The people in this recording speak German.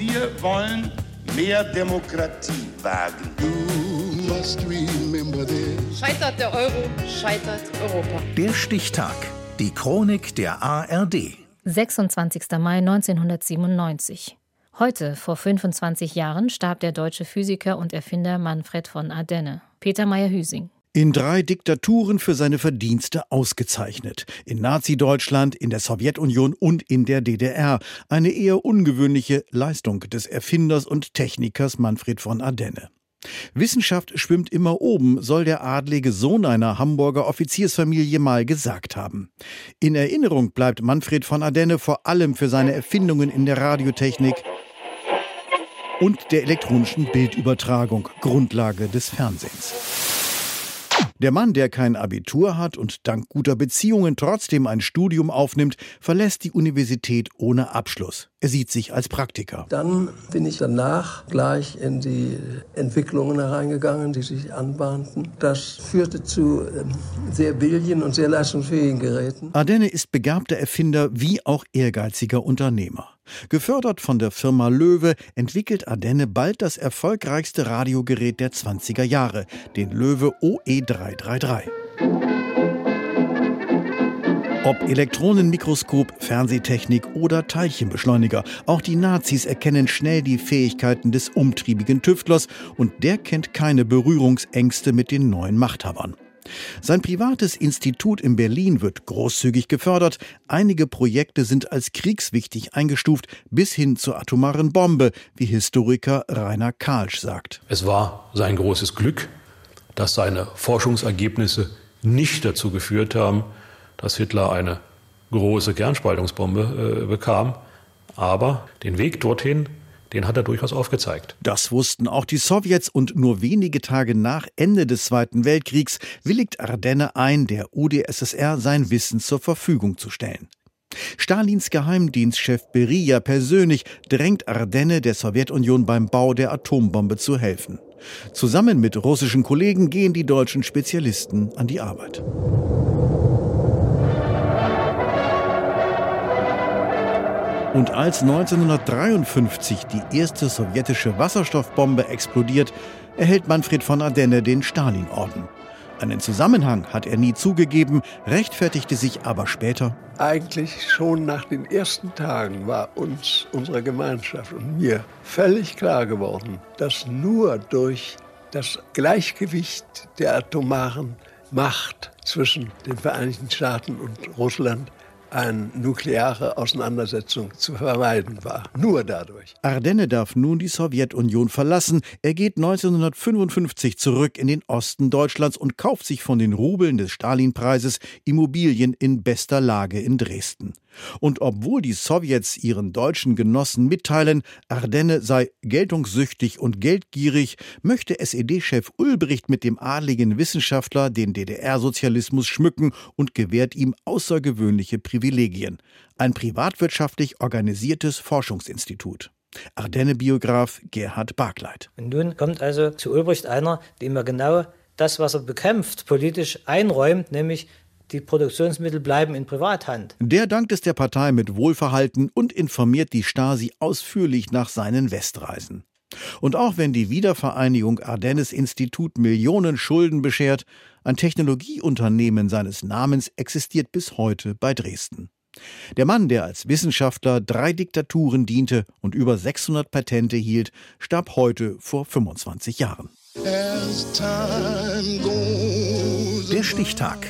Wir wollen mehr Demokratie wagen. Scheitert der Euro, scheitert Europa. Der Stichtag. Die Chronik der ARD. 26. Mai 1997. Heute, vor 25 Jahren, starb der deutsche Physiker und Erfinder Manfred von Ardenne. Peter Meyer-Hüsing. In drei Diktaturen für seine Verdienste ausgezeichnet. In Nazi-Deutschland, in der Sowjetunion und in der DDR. Eine eher ungewöhnliche Leistung des Erfinders und Technikers Manfred von Ardenne. Wissenschaft schwimmt immer oben, soll der adlige Sohn einer Hamburger Offiziersfamilie mal gesagt haben. In Erinnerung bleibt Manfred von Ardenne vor allem für seine Erfindungen in der Radiotechnik und der elektronischen Bildübertragung, Grundlage des Fernsehens. Der Mann, der kein Abitur hat und dank guter Beziehungen trotzdem ein Studium aufnimmt, verlässt die Universität ohne Abschluss. Er sieht sich als Praktiker. Dann bin ich danach gleich in die Entwicklungen hereingegangen, die sich anbahnten. Das führte zu ähm, sehr billigen und sehr leistungsfähigen Geräten. Ardenne ist begabter Erfinder wie auch ehrgeiziger Unternehmer. Gefördert von der Firma Löwe entwickelt Ardenne bald das erfolgreichste Radiogerät der 20er Jahre, den Löwe OE333. Ob Elektronenmikroskop, Fernsehtechnik oder Teilchenbeschleuniger, auch die Nazis erkennen schnell die Fähigkeiten des umtriebigen Tüftlers und der kennt keine Berührungsängste mit den neuen Machthabern. Sein privates Institut in Berlin wird großzügig gefördert. Einige Projekte sind als kriegswichtig eingestuft, bis hin zur atomaren Bombe, wie Historiker Rainer Kalsch sagt. Es war sein großes Glück, dass seine Forschungsergebnisse nicht dazu geführt haben, dass Hitler eine große Kernspaltungsbombe äh, bekam. Aber den Weg dorthin den hat er durchaus aufgezeigt. Das wussten auch die Sowjets und nur wenige Tage nach Ende des Zweiten Weltkriegs willigt Ardenne ein, der UdSSR sein Wissen zur Verfügung zu stellen. Stalins Geheimdienstchef Beria persönlich drängt Ardenne der Sowjetunion beim Bau der Atombombe zu helfen. Zusammen mit russischen Kollegen gehen die deutschen Spezialisten an die Arbeit. Und als 1953 die erste sowjetische Wasserstoffbombe explodiert, erhält Manfred von Ardenne den Stalin-Orden. Einen Zusammenhang hat er nie zugegeben, rechtfertigte sich aber später. Eigentlich schon nach den ersten Tagen war uns, unserer Gemeinschaft und mir völlig klar geworden, dass nur durch das Gleichgewicht der atomaren Macht zwischen den Vereinigten Staaten und Russland eine nukleare Auseinandersetzung zu vermeiden war. Nur dadurch. Ardenne darf nun die Sowjetunion verlassen. Er geht 1955 zurück in den Osten Deutschlands und kauft sich von den Rubeln des Stalinpreises Immobilien in bester Lage in Dresden. Und obwohl die Sowjets ihren deutschen Genossen mitteilen, Ardenne sei geltungssüchtig und geldgierig, möchte SED-Chef Ulbricht mit dem adligen Wissenschaftler den DDR-Sozialismus schmücken und gewährt ihm außergewöhnliche Privilegien. Ein privatwirtschaftlich organisiertes Forschungsinstitut. Ardenne-Biograf Gerhard Barkleit. Nun kommt also zu Ulbricht einer, dem er genau das, was er bekämpft, politisch einräumt, nämlich die Produktionsmittel bleiben in Privathand. Der dankt es der Partei mit Wohlverhalten und informiert die Stasi ausführlich nach seinen Westreisen. Und auch wenn die Wiedervereinigung Ardennes Institut Millionen Schulden beschert, ein Technologieunternehmen seines Namens existiert bis heute bei Dresden. Der Mann, der als Wissenschaftler drei Diktaturen diente und über 600 Patente hielt, starb heute vor 25 Jahren. Der Stichtag.